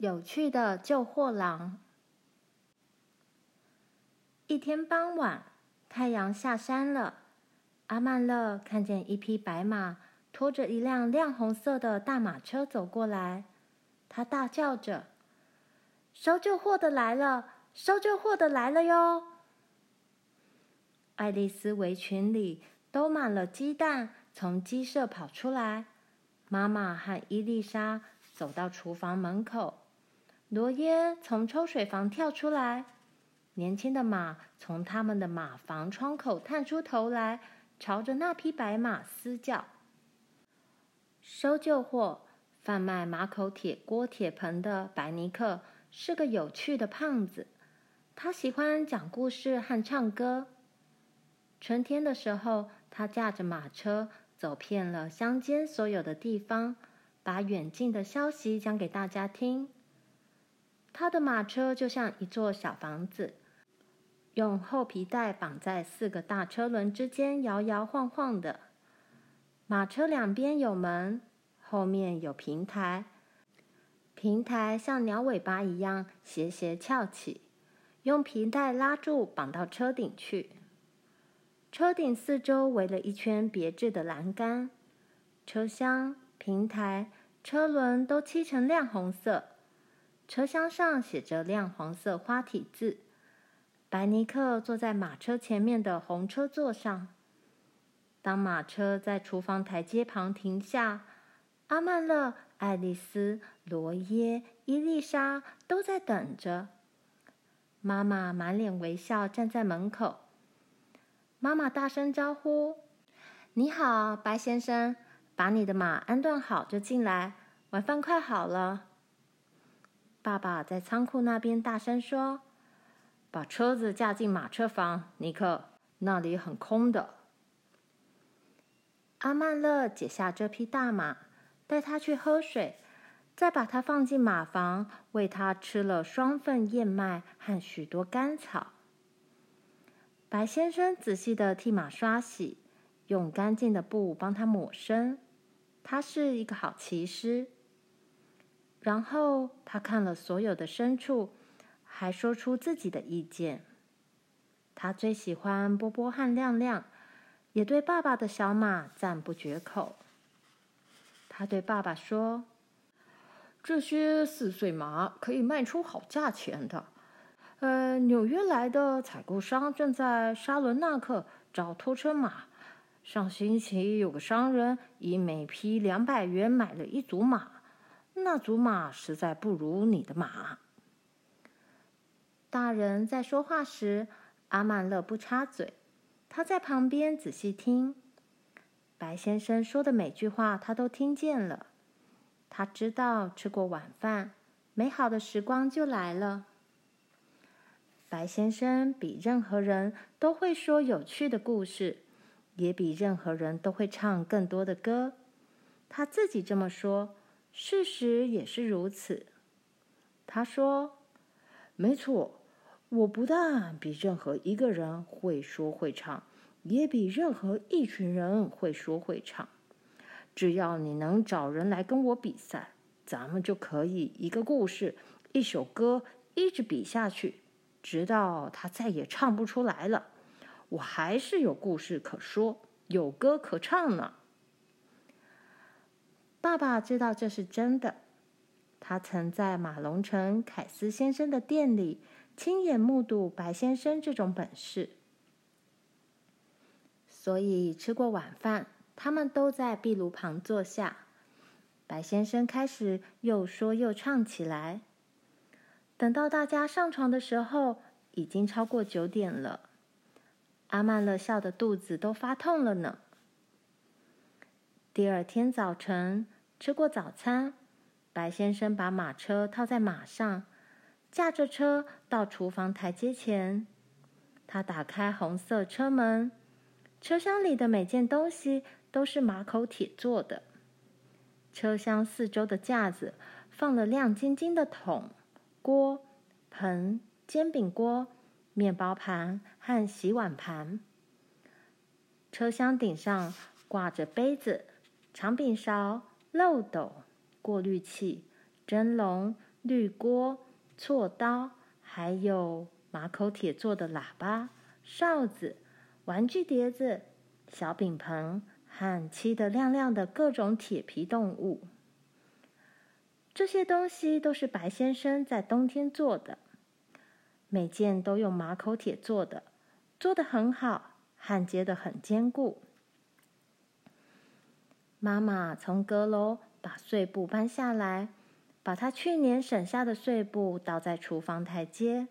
有趣的旧货郎。一天傍晚，太阳下山了。阿曼勒看见一匹白马拖着一辆亮红色的大马车走过来，他大叫着：“收旧货的来了！收旧货的来了哟！”爱丽丝围裙里兜满了鸡蛋，从鸡舍跑出来。妈妈和伊丽莎走到厨房门口。罗耶从抽水房跳出来，年轻的马从他们的马房窗口探出头来，朝着那匹白马嘶叫。收旧货、贩卖马口铁锅铁盆的白尼克是个有趣的胖子，他喜欢讲故事和唱歌。春天的时候，他驾着马车走遍了乡间所有的地方，把远近的消息讲给大家听。他的马车就像一座小房子，用厚皮带绑在四个大车轮之间，摇摇晃晃的。马车两边有门，后面有平台，平台像鸟尾巴一样斜斜翘起，用皮带拉住，绑到车顶去。车顶四周围了一圈别致的栏杆，车厢、平台、车轮都漆成亮红色。车厢上写着亮黄色花体字。白尼克坐在马车前面的红车座上。当马车在厨房台阶旁停下，阿曼乐、爱丽丝、罗耶、伊丽莎都在等着。妈妈满脸微笑站在门口。妈妈大声招呼：“你好，白先生，把你的马安顿好就进来，晚饭快好了。”爸爸在仓库那边大声说：“把车子架进马车房，尼克，那里很空的。”阿曼乐解下这匹大马，带它去喝水，再把它放进马房，喂它吃了双份燕麦和许多干草。白先生仔细的替马刷洗，用干净的布帮它抹身。他是一个好骑师。然后他看了所有的牲畜，还说出自己的意见。他最喜欢波波和亮亮，也对爸爸的小马赞不绝口。他对爸爸说：“这些四岁马可以卖出好价钱的。呃，纽约来的采购商正在沙伦纳克找拖车马。上星期有个商人以每匹两百元买了一组马。”那组马实在不如你的马。大人在说话时，阿曼乐不插嘴，他在旁边仔细听。白先生说的每句话，他都听见了。他知道吃过晚饭，美好的时光就来了。白先生比任何人都会说有趣的故事，也比任何人都会唱更多的歌。他自己这么说。事实也是如此，他说：“没错，我不但比任何一个人会说会唱，也比任何一群人会说会唱。只要你能找人来跟我比赛，咱们就可以一个故事、一首歌一直比下去，直到他再也唱不出来了。我还是有故事可说，有歌可唱呢。”爸爸知道这是真的，他曾在马龙城凯斯先生的店里亲眼目睹白先生这种本事。所以吃过晚饭，他们都在壁炉旁坐下。白先生开始又说又唱起来。等到大家上床的时候，已经超过九点了。阿曼乐笑得肚子都发痛了呢。第二天早晨，吃过早餐，白先生把马车套在马上，驾着车到厨房台阶前。他打开红色车门，车厢里的每件东西都是马口铁做的。车厢四周的架子放了亮晶晶的桶、锅、盆、煎饼锅、面包盘和洗碗盘。车厢顶上挂着杯子。长柄勺、漏斗、过滤器、蒸笼、滤锅、锉刀，还有马口铁做的喇叭、哨子、玩具碟子、小饼盆和漆得亮亮的各种铁皮动物。这些东西都是白先生在冬天做的，每件都用马口铁做的，做得很好，焊接得很坚固。妈妈从阁楼把碎布搬下来，把她去年省下的碎布倒在厨房台阶。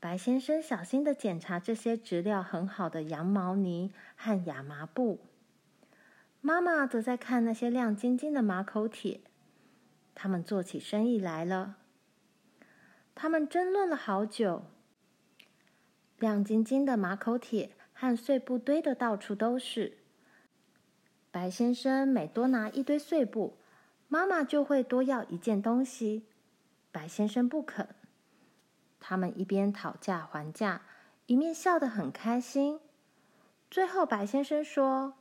白先生小心地检查这些质料很好的羊毛呢和亚麻布，妈妈则在看那些亮晶晶的马口铁。他们做起生意来了。他们争论了好久。亮晶晶的马口铁和碎布堆的到处都是。白先生每多拿一堆碎布，妈妈就会多要一件东西。白先生不肯。他们一边讨价还价，一面笑得很开心。最后，白先生说：“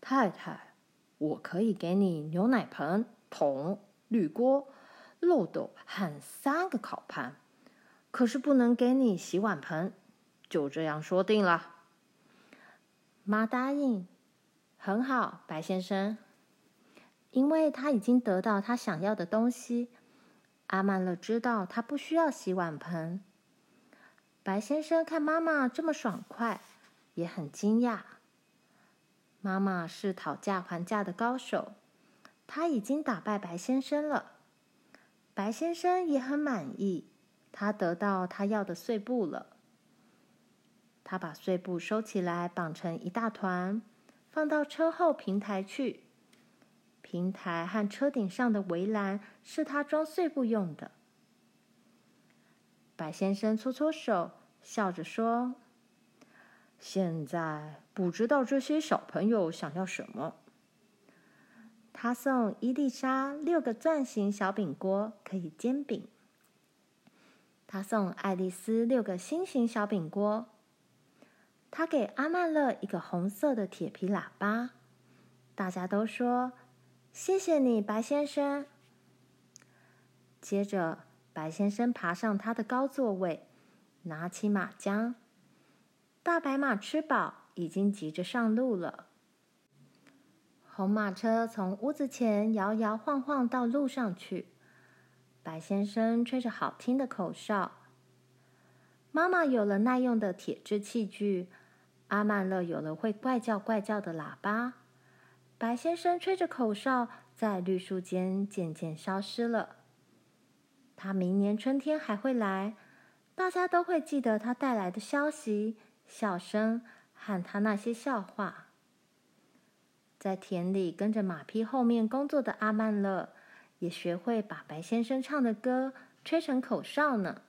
太太，我可以给你牛奶盆、桶。”滤锅、漏斗和三个烤盘，可是不能给你洗碗盆，就这样说定了。妈答应，很好，白先生，因为他已经得到他想要的东西。阿曼乐知道他不需要洗碗盆。白先生看妈妈这么爽快，也很惊讶。妈妈是讨价还价的高手。他已经打败白先生了，白先生也很满意，他得到他要的碎布了。他把碎布收起来，绑成一大团，放到车后平台去。平台和车顶上的围栏是他装碎布用的。白先生搓搓手，笑着说：“现在不知道这些小朋友想要什么。”他送伊丽莎六个钻形小饼锅，可以煎饼。他送爱丽丝六个心形小饼锅。他给阿曼勒一个红色的铁皮喇叭。大家都说：“谢谢你，白先生。”接着，白先生爬上他的高座位，拿起马缰。大白马吃饱，已经急着上路了。红马车从屋子前摇摇晃晃到路上去。白先生吹着好听的口哨。妈妈有了耐用的铁制器具。阿曼乐有了会怪叫怪叫的喇叭。白先生吹着口哨，在绿树间渐渐消失了。他明年春天还会来，大家都会记得他带来的消息、笑声和他那些笑话。在田里跟着马匹后面工作的阿曼乐，也学会把白先生唱的歌吹成口哨呢。